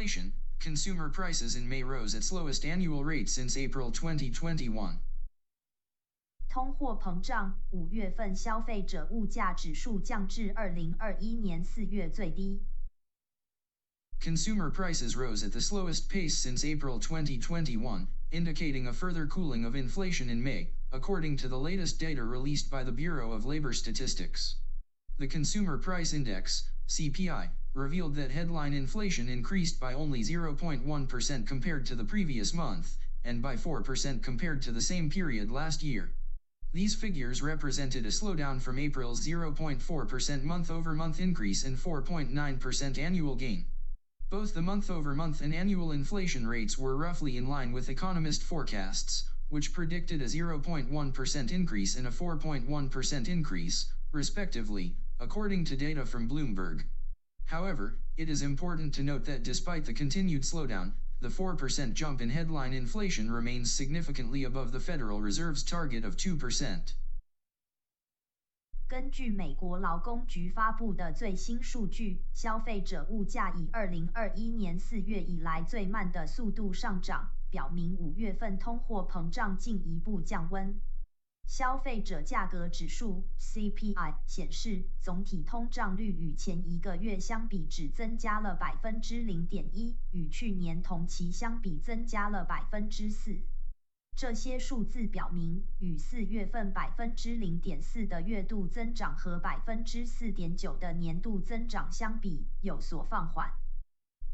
inflation, consumer prices in May rose at slowest annual rate since April 2021. 通货膨胀，五月份消费者物价指数降至二零二一年四月最低。Consumer prices rose at the slowest pace since April 2021, indicating a further cooling of inflation in May, according to the latest data released by the Bureau of Labor Statistics. The Consumer Price Index, CPI, revealed that headline inflation increased by only 0.1% compared to the previous month, and by 4% compared to the same period last year. These figures represented a slowdown from April's 0.4% month-over-month increase and 4.9% annual gain. Both the month-over-month and annual inflation rates were roughly in line with economist forecasts, which predicted a 0.1% increase and a 4.1% increase, respectively, according to data from Bloomberg. However, it is important to note that despite the continued slowdown, the 4% jump in headline inflation remains significantly above the Federal Reserve's target of 2%. 根据美国劳工局发布的最新数据，消费者物价以二零二一年四月以来最慢的速度上涨，表明五月份通货膨胀进一步降温。 消费者价格指数 （CPI） 显示，总体通胀率与前一个月相比只增加了百分之零点一，与去年同期相比增加了百分之四。这些数字表明，与四月份百分之零点四的月度增长和百分之四点九的年度增长相比，有所放缓。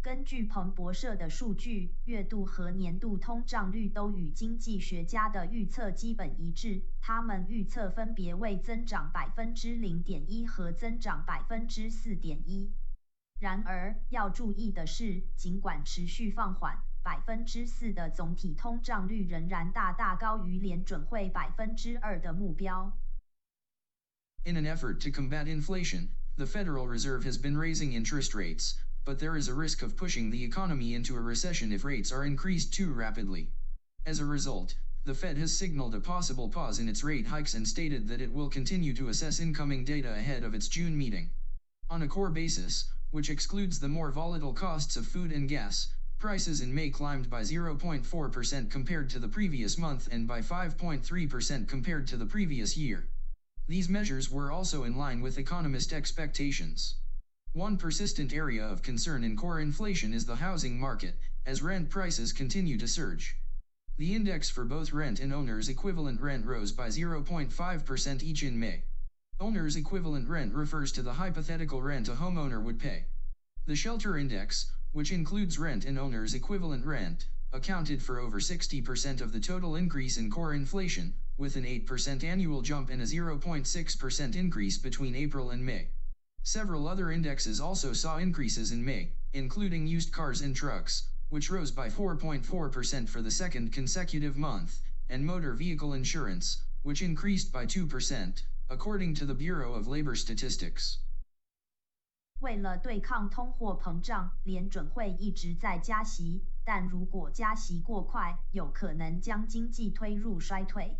根据彭博社的数据，月度和年度通胀率都与经济学家的预测基本一致，他们预测分别为增长百分之零点一和增长百分之四点一。然而，要注意的是，尽管持续放缓，百分之四的总体通胀率仍然大大高于联准会百分之二的目标。In an effort to combat inflation, the Federal Reserve has been raising interest rates, but there is a risk of pushing the economy into a recession if rates are increased too rapidly. As a result, the Fed has signaled a possible pause in its rate hikes and stated that it will continue to assess incoming data ahead of its June meeting. On a core basis, which excludes the more volatile costs of food and gas, prices in May climbed by 0.4% compared to the previous month and by 5.3% compared to the previous year. These measures were also in line with economist expectations. One persistent area of concern in core inflation is the housing market, as rent prices continue to surge. The index for both rent and owner's equivalent rent rose by 0.5% each in May. Owner's equivalent rent refers to the hypothetical rent a homeowner would pay. The shelter index, which includes rent and owner's equivalent rent, accounted for over 60% of the total increase in core inflation, with an 8% annual jump and a 0.6% increase between April and May. Several other indexes also saw increases in May, including used cars and trucks, which rose by 4.4% for the second consecutive month, and motor vehicle insurance, which increased by 2%, according to the Bureau of Labor Statistics. 为了对抗通货膨胀，联准会一直在加息，但如果加息过快，有可能将经济推入衰退。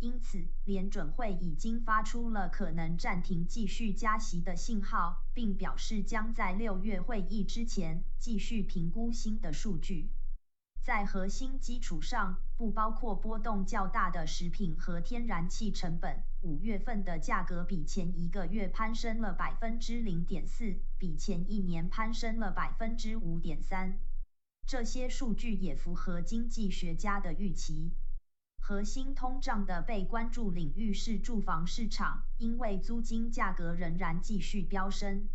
因此，联准会已经发出了可能暂停继续加息的信号，并表示将在六月会议之前继续评估新的数据。在核心基础上，不包括波动较大的食品和天然气成本，五月份的价格比前一个月攀升了百分之零点四，比前一年攀升了百分之五点三。这些数据也符合经济学家的预期。核心通胀的被关注领域是住房市场，因为租金价格仍然继续飙升。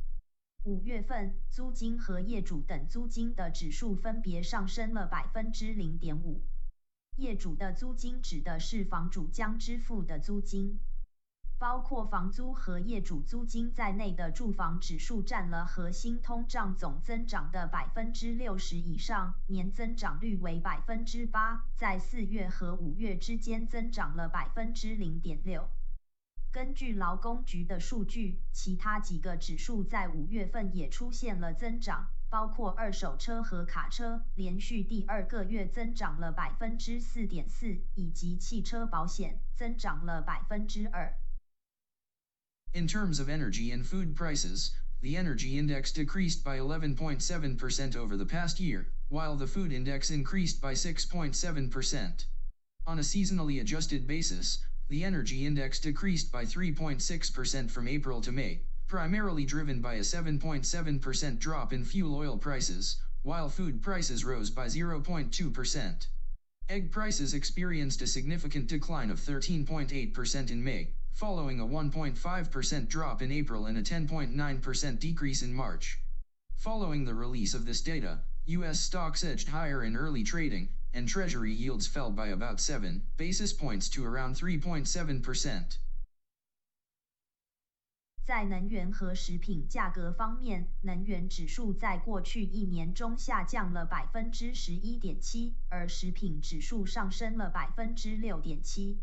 五月份，租金和业主等租金的指数分别上升了百分之零点五。业主的租金指的是房主将支付的租金，包括房租和业主租金在内的住房指数占了核心通胀总增长的百分之六十以上，年增长率为百分之八，在四月和五月之间增长了百分之零点六。根据劳工局的数据，其他几个指数在五月份也出现了增长，包括二手车和卡车，连续第二个月增长了百分之四点四，以及汽车保险增长了百分之二。In terms of energy and food prices, the energy index decreased by 11.7% over the past year, while the food index increased by 6.7%. On a seasonally adjusted basis, the energy index decreased by 3.6% from April to May, primarily driven by a 7.7% drop in fuel oil prices, while food prices rose by 0.2%. Egg prices experienced a significant decline of 13.8% in May, following a 1.5% drop in April and a 10.9% decrease in March. Following the release of this data, U.S. stocks edged higher in early trading, and Treasury yields fell by about 7 basis points to around 3.7%. 在能源和食品价格方面，能源指数在过去一年中下降了百分之十一点七，而食品指数上升了百分之六点七。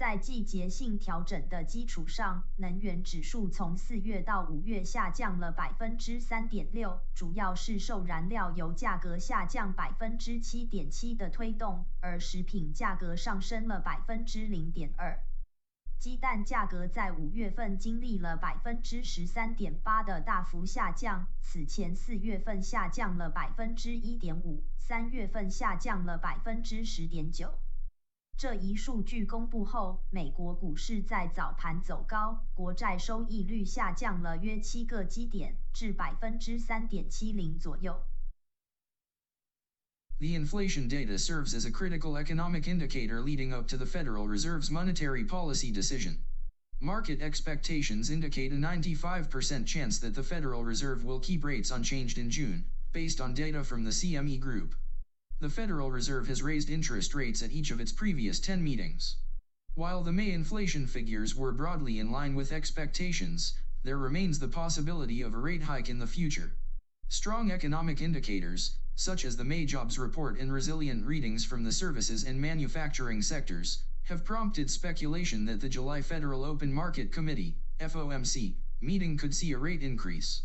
在季节性调整的基础上，能源指数从四月到五月下降了百分之三点六，主要是受燃料油价格下降百分之七点七的推动，而食品价格上升了百分之零点二。鸡蛋价格在五月份经历了百分之十三点八的大幅下降，此前四月份下降了百分之一点五，三月份下降了百分之十点九。这一数据公布后，美国股市在早盘走高，国债收益率下降了约七个基点，至百分之三点七零左右。The inflation data serves as a critical economic indicator leading up to the Federal Reserve's monetary policy decision. Market expectations indicate a 95% chance that the Federal Reserve will keep rates unchanged in June, based on data from the CME Group. The Federal Reserve has raised interest rates at each of its previous 10 meetings. While the May inflation figures were broadly in line with expectations, there remains the possibility of a rate hike in the future. Strong economic indicators, such as the May jobs report and resilient readings from the services and manufacturing sectors, have prompted speculation that the July Federal Open Market Committee, FOMC, meeting could see a rate increase.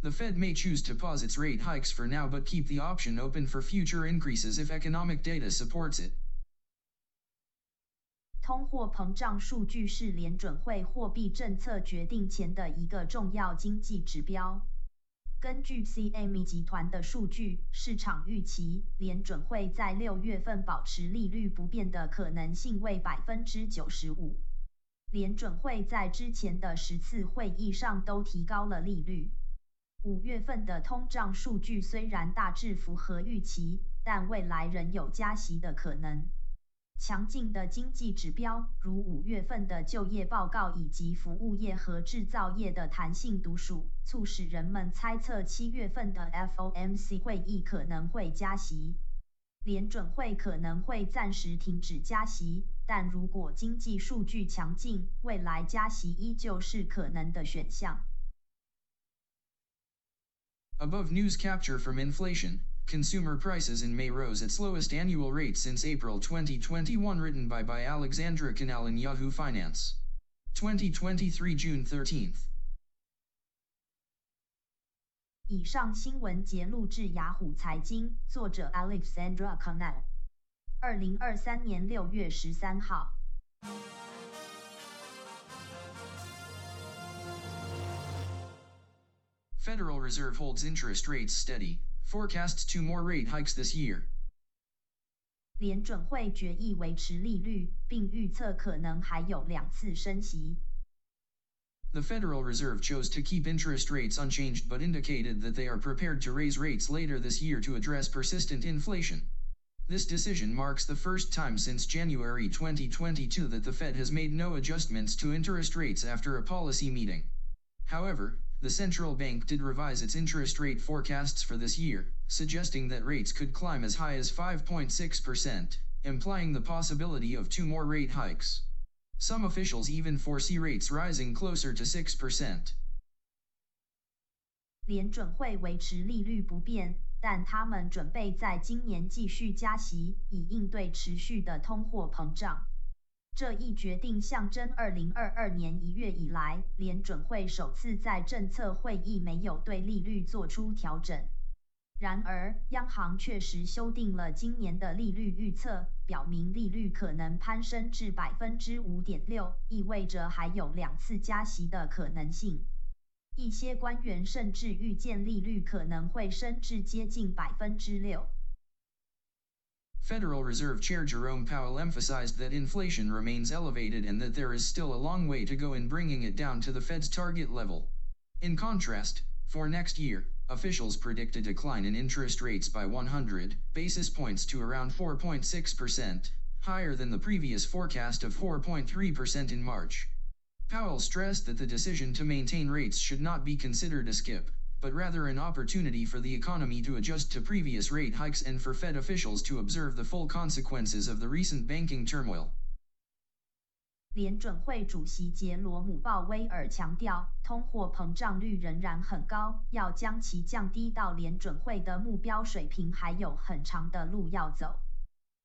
The Fed may choose to pause its rate hikes for now but keep the option open for future increases if economic data supports it. 通货膨胀数据是联准会货币政策决定前的一个重要经济指标。根据 CME 集团的数据，市场预期联准会在六月份保持利率不变的可能性为百分之九十五。联准会在之前的十次会议上都提高了利率。五月份的通胀数据虽然大致符合预期，但未来仍有加息的可能。强劲的经济指标，如五月份的就业报告以及服务业和制造业的弹性读数，促使人们猜测七月份的 FOMC 会议可能会加息。联准会可能会暂时停止加息，但如果经济数据强劲，未来加息依旧是可能的选项。Above news capture from inflation. Consumer prices in May rose at slowest annual rate since April 2021 written by by Alexandra Canal in Yahoo Finance. 2023 June 13th. 以上新闻节录至雅虎财经，作者 Alexandra Canal。二零二三年六月十三号。 Federal Reserve holds interest rates steady, forecasts two more rate hikes this year. 联准会决议维持利率，并预测可能还有两次升息。The Federal Reserve chose to keep interest rates unchanged but indicated that they are prepared to raise rates later this year to address persistent inflation. This decision marks the first time since January 2022 that the Fed has made no adjustments to interest rates after a policy meeting. However, the central bank did revise its interest rate forecasts for this year, suggesting that rates could climb as high as 5.6%, implying the possibility of two more rate hikes. Some officials even foresee rates rising closer to 6%. 联准会维持利率不变，但他们准备在今年继续加息，以应对持续的通货膨胀。 这一决定象征2022年1月以来，联准会首次在政策会议没有对利率做出调整。然而，央行确实修订了今年的利率预测，表明利率可能攀升至5.6%，意味着还有两次加息的可能性。一些官员甚至预见利率可能会升至接近百分之六。Federal Reserve Chair Jerome Powell emphasized that inflation remains elevated and that there is still a long way to go in bringing it down to the Fed's target level. In contrast, for next year, officials predict a decline in interest rates by 100 basis points to around 4.6%, higher than the previous forecast of 4.3% in March. Powell stressed that the decision to maintain rates should not be considered a skip, but rather an opportunity for the economy to adjust to previous rate hikes and for Fed officials to observe the full consequences of the recent banking turmoil. 联准会主席杰罗姆·鲍威尔强调，通货膨胀率仍然很高，要将其降低到联准会的目标水平还有很长的路要走。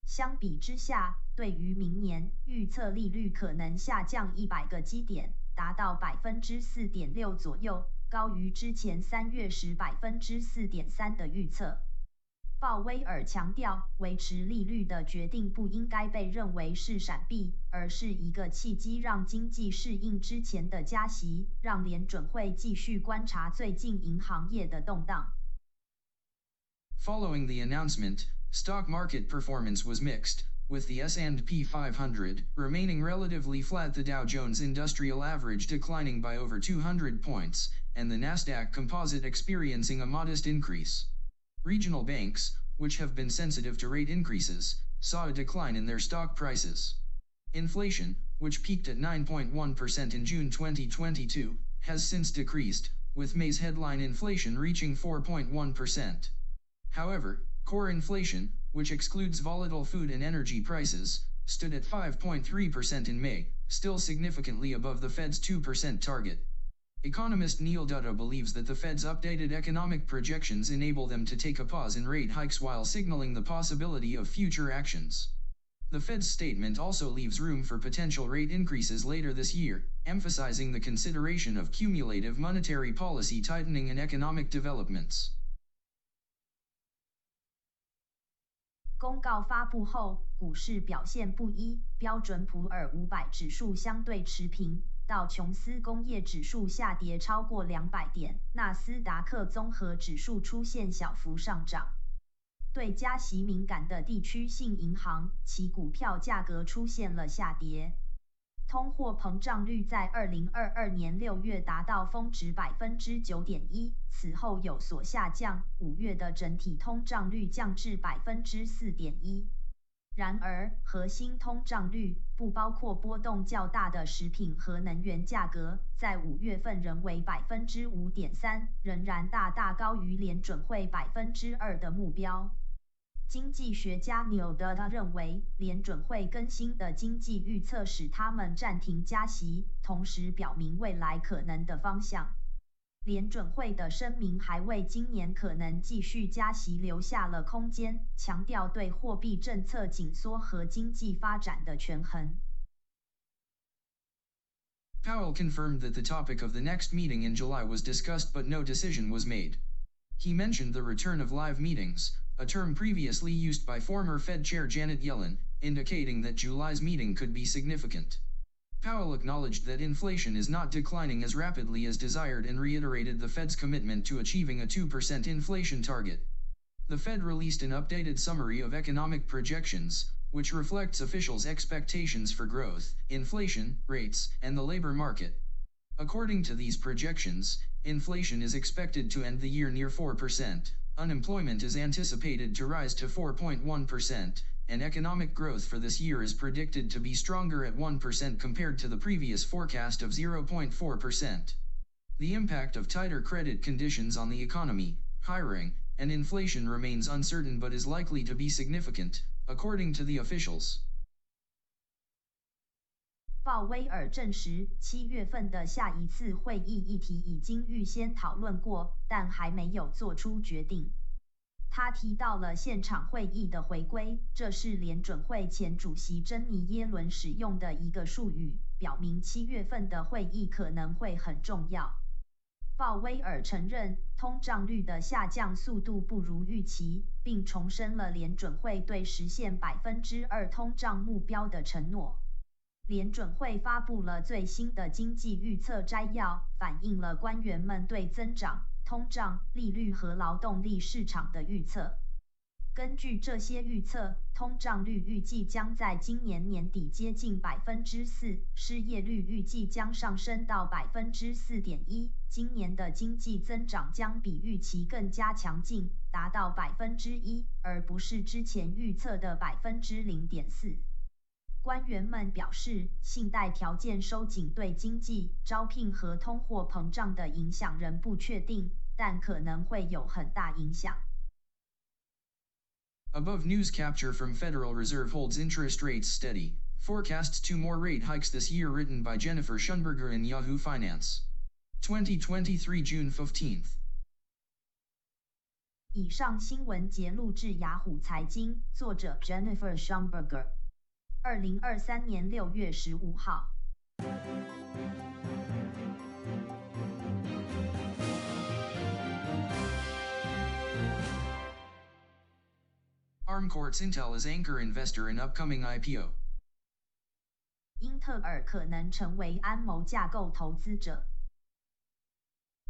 相比之下，对于明年预测利率可能下降一百个基点，达到百分之四点六左右。高于之前三月时百分之四点三的预测。鲍威尔强调，维持利率的决定不应该被认为是闪避，而是一个契机，让经济适应之前的加息，让联准会继续观察最近银行业的动荡。Following the announcement, stock market performance was mixed. with the S&P 500 remaining relatively flat the Dow Jones Industrial Average declining by over 200 points, and the Nasdaq Composite experiencing a modest increase. Regional banks, which have been sensitive to rate increases, saw a decline in their stock prices. Inflation, which peaked at 9.1% in June 2022, has since decreased, with May's headline inflation reaching 4.1%. However, core inflation, which excludes volatile food and energy prices, stood at 5.3% in May, still significantly above the Fed's 2% target. Economist Neil Dutta believes that the Fed's updated economic projections enable them to take a pause in rate hikes while signaling the possibility of future actions. The Fed's statement also leaves room for potential rate increases later this year, emphasizing the consideration of cumulative monetary policy tightening and economic developments. 公告发布后，股市表现不一，标准普尔五百指数相对持平， 道琼斯工业指数下跌超过两百点，纳斯达克综合指数出现小幅上涨。对加息敏感的地区性银行，其股票价格出现了下跌。通货膨胀率在二零二二年六月达到峰值百分之九点一，此后有所下降。五月的整体通胀率降至百分之四点一。然而，核心通胀率不包括波动较大的食品和能源价格，在五月份仍为百分之五点三，仍然大大高于联准会百分之二的目标。经济学家纽德认为，联准会更新的经济预测使他们暂停加息，同时表明未来可能的方向。联准会的声明还为今年可能继续加息留下了空间，强调对货币政策紧缩和经济发展的权衡。Powell confirmed that the topic of the next meeting in July was discussed but no decision was made. He mentioned the return of live meetings, a term previously used by former Fed Chair Janet Yellen, indicating that July's meeting could be significant. Powell acknowledged that inflation is not declining as rapidly as desired and reiterated the Fed's commitment to achieving a 2% inflation target. The Fed released an updated summary of economic projections, which reflects officials' expectations for growth, inflation, rates, and the labor market. According to these projections, inflation is expected to end the year near 4%. Unemployment is anticipated to rise to 4.1%, and economic growth for this year is predicted to be stronger at 1% compared to the previous forecast of 0.4%. The impact of tighter credit conditions on the economy, hiring, and inflation remains uncertain but is likely to be significant, according to the officials. 鲍威尔证实，七月份的下一次会议议题已经预先讨论过，但还没有做出决定。 他提到了现场会议的回归，这是联准会前主席珍妮耶伦使用的一个术语，表明七月份的会议可能会很重要。鲍威尔承认，通胀率的下降速度不如预期，并重申了联准会对实现百分之二通胀目标的承诺。联准会发布了最新的经济预测摘要，反映了官员们对增长、通胀、利率和劳动力市场的预测。根据这些预测，通胀率预计将在今年年底接近百分之四，失业率预计将上升到百分之四点一。今年的经济增长将比预期更加强劲，达到百分之一，而不是之前预测的百分之零点四。官员们表示，信贷条件收紧对经济、招聘和通货膨胀的影响仍不确定，但可能会有很大影响。Above news capture from Federal Reserve holds interest rates steady. Forecasts two more rate hikes this year written by Jennifer Schonberger in Yahoo Finance. 2023 June 15th. 以上新闻节录至雅虎财经，作者 Jennifer Schonberger。二零二三年六月十五号。ARM courts Intel as anchor investor in upcoming IPO. 英特尔可能成为安谋架构投资者。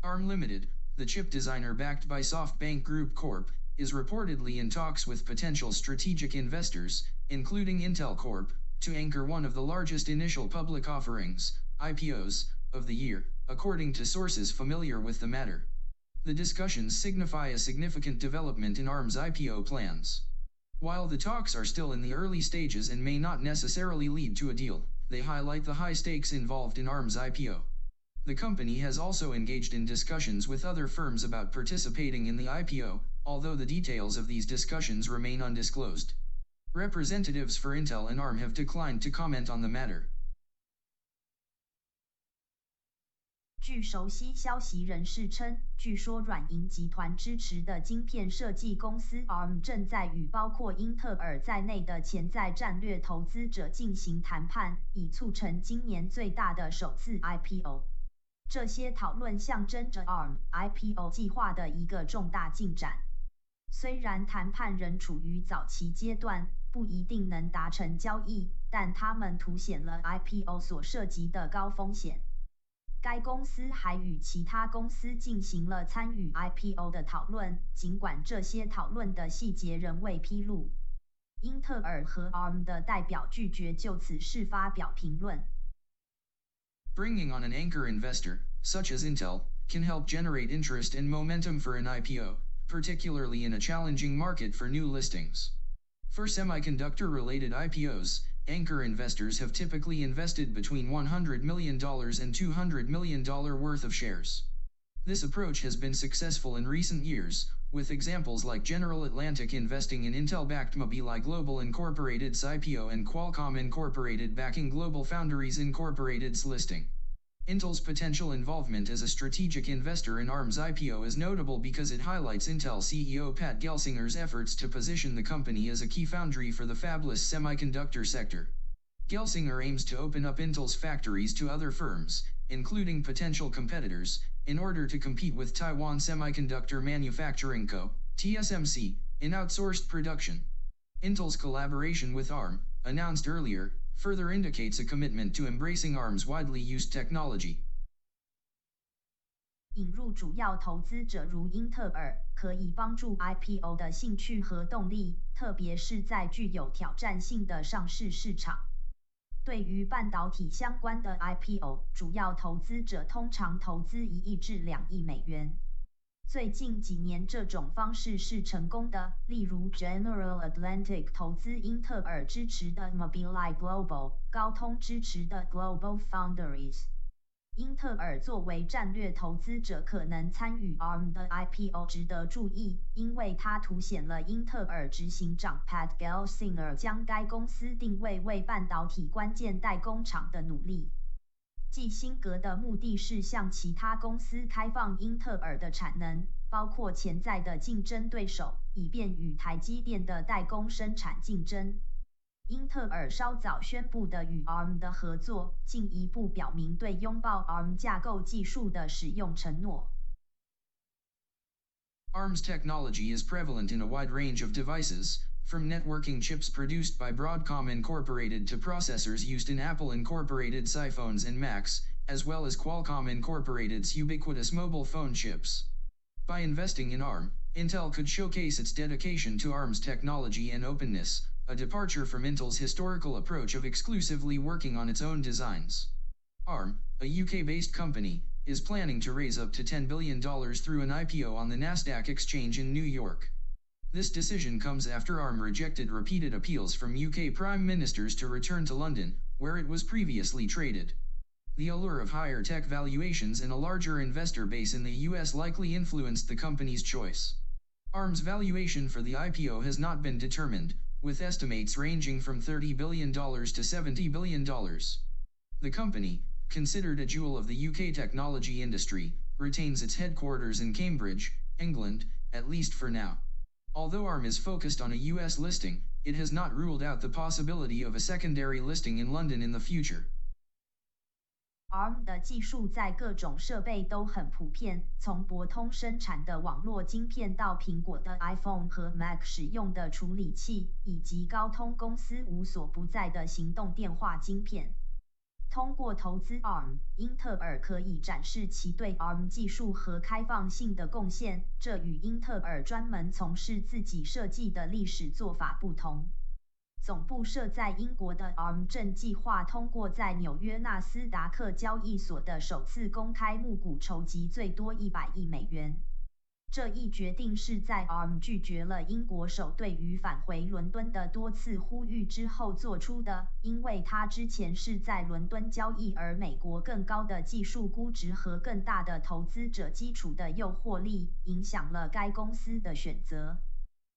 ARM Limited, the chip designer backed by SoftBank Group Corp., is reportedly in talks with potential strategic investors, including Intel Corp., to anchor one of the largest initial public offerings, IPOs, of the year, according to sources familiar with the matter. The discussions signify a significant development in ARM's IPO plans. While the talks are still in the early stages and may not necessarily lead to a deal, they highlight the high stakes involved in ARM's IPO. The company has also engaged in discussions with other firms about participating in the IPO, although the details of these discussions remain undisclosed. Representatives for Intel and ARM have declined to comment on the matter. 据熟悉消息人士称，据说软银集团支持的晶片设计公司 ARM 正在与包括英特尔在内的潜在战略投资者进行谈判，以促成今年最大的首次 IPO。这些讨论象征着 ARM IPO 计划的一个重大进展。虽然谈判仍处于早期阶段，不一定能达成交易，但它们凸显了 IPO 所涉及的高风险。该公司还与其他公司进行了参与 IPO 的讨论，尽管这些讨论的细节仍未披露。英特尔和 ARM 的代表拒绝就此事发表评论。Bringing on an anchor investor, such as Intel, can help generate interest and momentum for an IPO, particularly in a challenging market for new listings. For semiconductor related IPOs, anchor investors have typically invested between $100 million and $200 million worth of shares. This approach has been successful in recent years, with examples like General Atlantic investing in Intel-backed Mobileye Global Incorporated's IPO and Qualcomm Incorporated backing Global Foundries Incorporated's listing. Intel's potential involvement as a strategic investor in ARM's IPO is notable because it highlights Intel CEO Pat Gelsinger's efforts to position the company as a key foundry for the fabless semiconductor sector. Gelsinger aims to open up Intel's factories to other firms, including potential competitors, in order to compete with Taiwan Semiconductor Manufacturing Co., TSMC, in outsourced production. Intel's collaboration with ARM, announced earlier, further indicates a commitment to embracing ARM's widely used technology. 引入主要投资者如英特尔，可以帮助 IPO 的兴趣和动力，特别是在具有挑战性的上市市场。对于半导体相关的 IPO，主要投资者通常投资一亿至两亿美元。最近几年这种方式是成功的，例如 General Atlantic 投资英特尔支持的 Mobileye Global，高通支持的 Global Foundries。英特尔作为战略投资者可能参与 ARM 的 IPO 值得注意，因为它凸显了英特尔执行长 Pat Gelsinger 将该公司定位为半导体关键代工厂的努力。基辛格的目的是向其他公司开放英特尔的产能，包括潜在的竞争对手，以便与台积电的代工生产竞争。英特尔稍早宣布的与 ARM 的合作，进一步表明对拥抱 ARM 架构技术的使用承诺。ARM's technology is prevalent in a wide range of devices, from networking chips produced by Broadcom Incorporated to processors used in Apple Incorporated's iPhones and Macs, as well as Qualcomm Incorporated's ubiquitous mobile phone chips. By investing in ARM, Intel could showcase its dedication to ARM's technology and openness, a departure from Intel's historical approach of exclusively working on its own designs. ARM, a UK-based company, is planning to raise up to $10 billion through an IPO on the Nasdaq exchange in New York. This decision comes after ARM rejected repeated appeals from UK prime ministers to return to London, where it was previously traded. The allure of higher tech valuations and a larger investor base in the US likely influenced the company's choice. ARM's valuation for the IPO has not been determined, with estimates ranging from $30 billion to $70 billion. The company, considered a jewel of the UK technology industry, retains its headquarters in Cambridge, England, at least for now. Although ARM is focused on a US listing, it has not ruled out the possibility of a secondary listing in London in the future. ARM 的技术在各种设备都很普遍，从博通生产的网络晶片到苹果的 iPhone 和 Mac 使用的处理器，以及高通公司无所不在的行动电话晶片。通过投资 ARM，英特尔可以展示其对 ARM 技术和开放性的贡献，这与英特尔专门从事自己设计的历史做法不同。总部设在英国的 ARM 正计划通过在纽约纳斯达克交易所的首次公开募股筹集最多一百亿美元。这一决定是在 ARM 拒绝了英国首对于返回伦敦的多次呼吁之后做出的，因为它之前是在伦敦交易，而美国更高的技术估值和更大的投资者基础的诱惑力，影响了该公司的选择。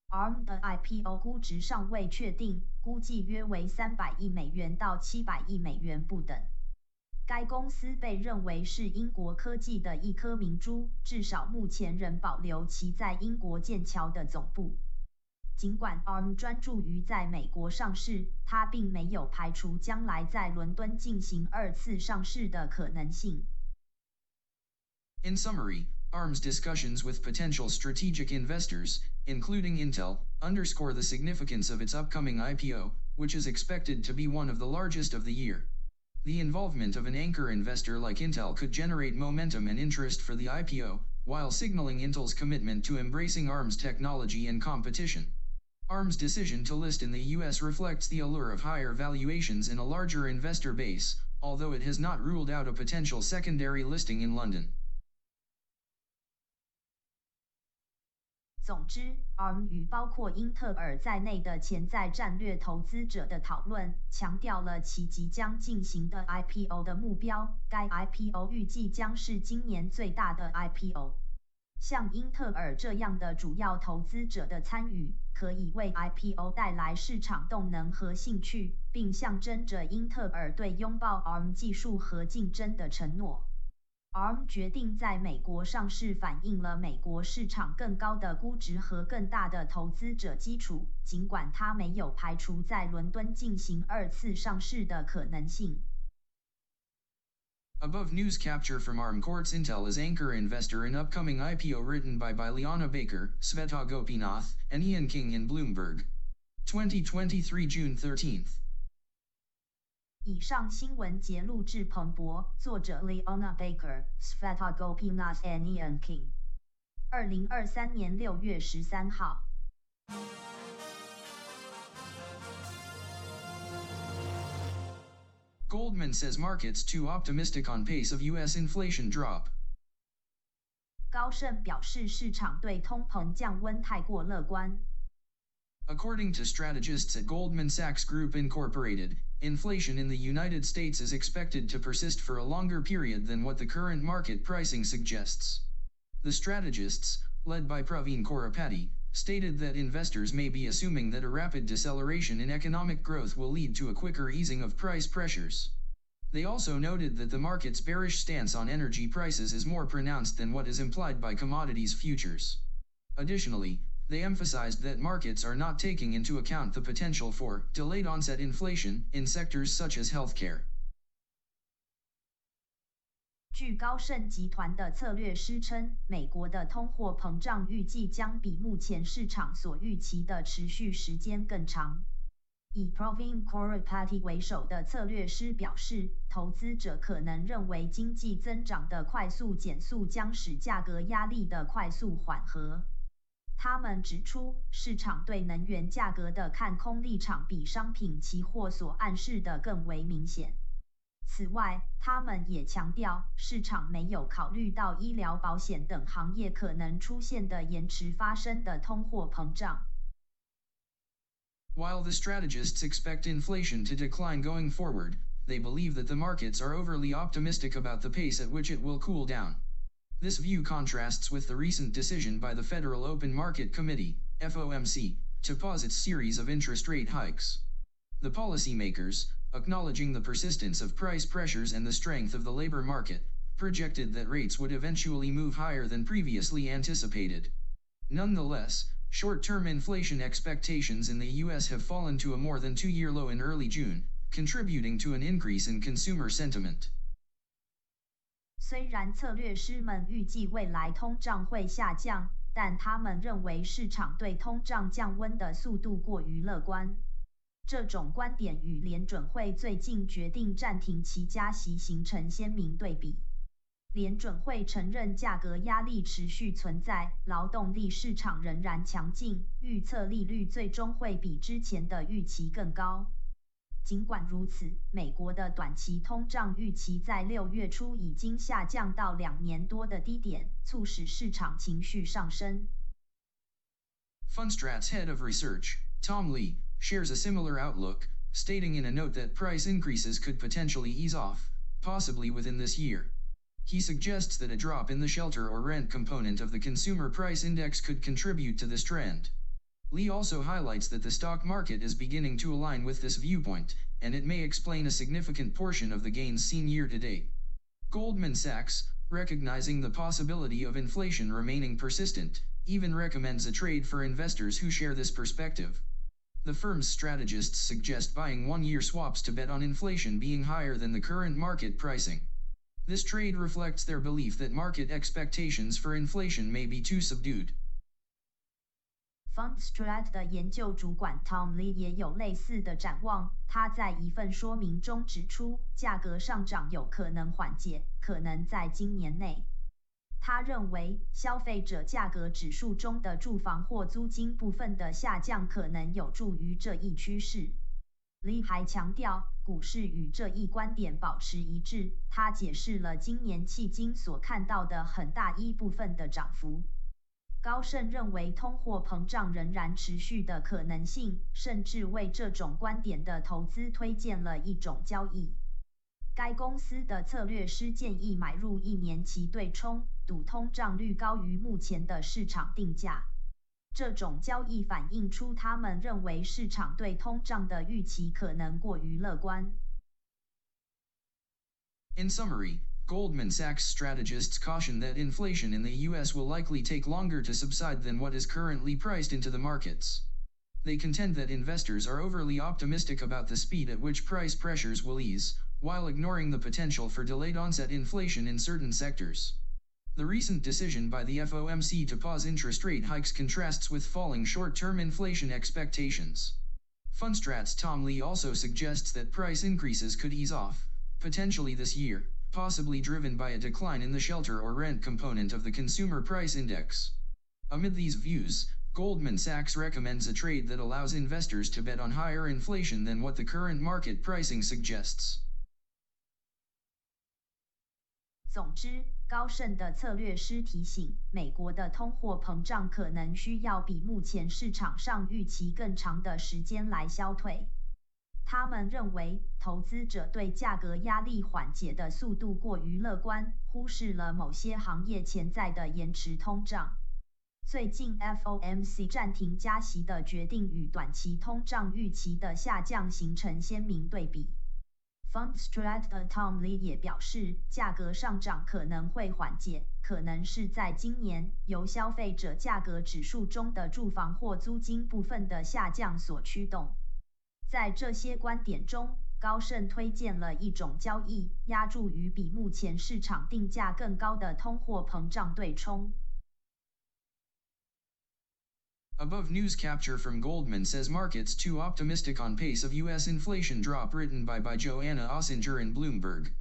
ARM 的 IPO 估值尚未确定，估计约为三百亿美元到七百亿美元不等。该公司被认为是英国科技的一颗明珠，至少目前仍保留其在英国剑桥的总部。尽管 ARM 专注于在美国上市，它并没有排除将来在伦敦进行二次上市的可能性。In summary. ARM's discussions with potential strategic investors, including Intel, underscore the significance of its upcoming IPO, which is expected to be one of the largest of the year. The involvement of an anchor investor like Intel could generate momentum and interest for the IPO, while signaling Intel's commitment to embracing ARM's technology and competition. ARM's decision to list in the US reflects the allure of higher valuations and a larger investor base, although it has not ruled out a potential secondary listing in London. 总之，ARM 与包括英特尔在内的潜在战略投资者的讨论，强调了其即将进行的 IPO 的目标。该 IPO 预计将是今年最大的 IPO。像英特尔这样的主要投资者的参与，可以为 IPO 带来市场动能和兴趣，并象征着英特尔对拥抱 ARM 技术和竞争的承诺。ARM 决定在美国上市，反映了美国市场更高的估值和更大的投资者基础。尽管它没有排除在伦敦进行二次上市的可能性。Above news capture from ARM Quartz. Intel is anchor investor in upcoming IPO written by Bileana Baker, Swetha Gopinath, and Ian King in Bloomberg. 2023 June 13th. 以上新闻节录制彭博，作者 Leona Baker、Swetha Gopinath and Ian King。二零二三年六月十三号。Goldman says markets too optimistic on pace of U.S. inflation drop. drop。高盛表示市场对通膨降温太过乐观。According to strategists at Goldman Sachs Group Incorporated, inflation in the United States is expected to persist for a longer period than what the current market pricing suggests. The strategists, led by Praveen Korapaty, stated that investors may be assuming that a rapid deceleration in economic growth will lead to a quicker easing of price pressures. They also noted that the market's bearish stance on energy prices is more pronounced than what is implied by commodities futures. Additionally, they emphasized that markets are not taking into account the potential for delayed onset inflation in sectors such as healthcare. 据高盛集团的策略师称，美国的通货膨胀预计将比目前市场所预期的持续时间更长。以 Provine Corporate 为首的策略师表示，投资者可能认为经济增长的快速减速将使价格压力的快速缓和。 他们指出，市场对能源价格的看空立场比商品期货所暗示的更为明显。此外，他们也强调，市场没有考虑到医疗保险等行业可能出现的延迟发生的通货膨胀。While the strategists expect inflation to decline going forward, they believe that the markets are overly optimistic about the pace at which it will cool down. This view contrasts with the recent decision by the Federal Open Market Committee, FOMC, to pause its series of interest rate hikes. The policymakers, acknowledging the persistence of price pressures and the strength of the labor market, projected that rates would eventually move higher than previously anticipated. Nonetheless, Short-term inflation expectations in the U.S. have fallen to a more than two-year low in early June, contributing to an increase in consumer sentiment. 虽然策略师们预计未来通胀会下降，但他们认为市场对通胀降温的速度过于乐观。这种观点与联准会最近决定暂停其加息形成鲜明对比。联准会承认价格压力持续存在，劳动力市场仍然强劲，预测利率最终会比之前的预期更高。尽管如此，美国的短期通胀预期在六月初已经下降到两年多的低点，促使市场情绪上升。Fundstrat's head of research, Tom Lee, shares a similar outlook, stating in a note that price increases could potentially ease off, possibly within this year. He suggests that a drop in the shelter or rent component of the consumer price index could contribute to this trend. Lee also highlights that the stock market is beginning to align with this viewpoint, and it may explain a significant portion of the gains seen year to date. Goldman Sachs, recognizing the possibility of inflation remaining persistent, even recommends a trade for investors who share this perspective. The firm's strategists suggest buying one-year swaps to bet on inflation being higher than the current market pricing. This trade reflects their belief that market expectations for inflation may be too subdued. Fundstrat 的研究主管 Tom Lee 也有类似的展望。他在一份说明中指出，价格上涨有可能缓解，可能在今年内。他认为，消费者价格指数中的住房或租金部分的下降可能有助于这一趋势。Lee 还强调，股市与这一观点保持一致。他解释了今年迄今所看到的很大一部分的涨幅。高盛认为通货膨胀仍然持续的可能性，甚至为这种观点的投资推荐了一种交易。该公司的策略师建议买入一年期对冲，赌通胀率高于目前的市场定价。这种交易反映出他们认为市场对通胀的预期可能过于乐观。In summary, Goldman Sachs strategists caution that inflation in the US will likely take longer to subside than what is currently priced into the markets. They contend that investors are overly optimistic about the speed at which price pressures will ease, while ignoring the potential for delayed onset inflation in certain sectors. The recent decision by the FOMC to pause interest rate hikes contrasts with falling short-term inflation expectations. Fundstrat's Tom Lee also suggests that price increases could ease off, potentially this year, possibly driven by a decline in the shelter or rent component of the consumer price index. Amid these views, Goldman Sachs recommends a trade that allows investors to bet on higher inflation than what the current market pricing suggests. 总之，高盛的策略师提醒，美国的通货膨胀可能需要比目前市场上预期更长的时间来消退。 他们认为，投资者对价格压力缓解的速度过于乐观，忽视了某些行业潜在的延迟通胀。最近，FOMC 暂停加息的决定与短期通胀预期的下降形成鲜明对比。Fundstrat 的 Tom Lee 也表示，价格上涨可能会缓解，可能是在今年由消费者价格指数中的住房或租金部分的下降所驱动。在这些观点中，高盛推荐了一种交易，押注于比目前市场定价更高的通货膨胀对冲。Above news capture from Goldman says markets too optimistic on pace of U.S. inflation drop written by by Joanna Ossinger in Bloomberg.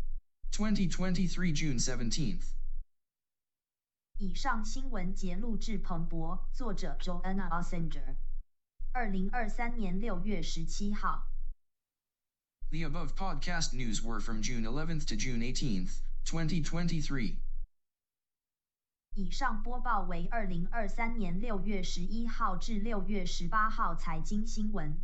2023 June 17th. 以上新闻节录至彭博，作者 Joanna Ossinger。二零二三年六月十七号。The above podcast news were from June 11th to June 18th, 2023. 以上播报为二零二三年六月十一号至六月十八号财经新闻。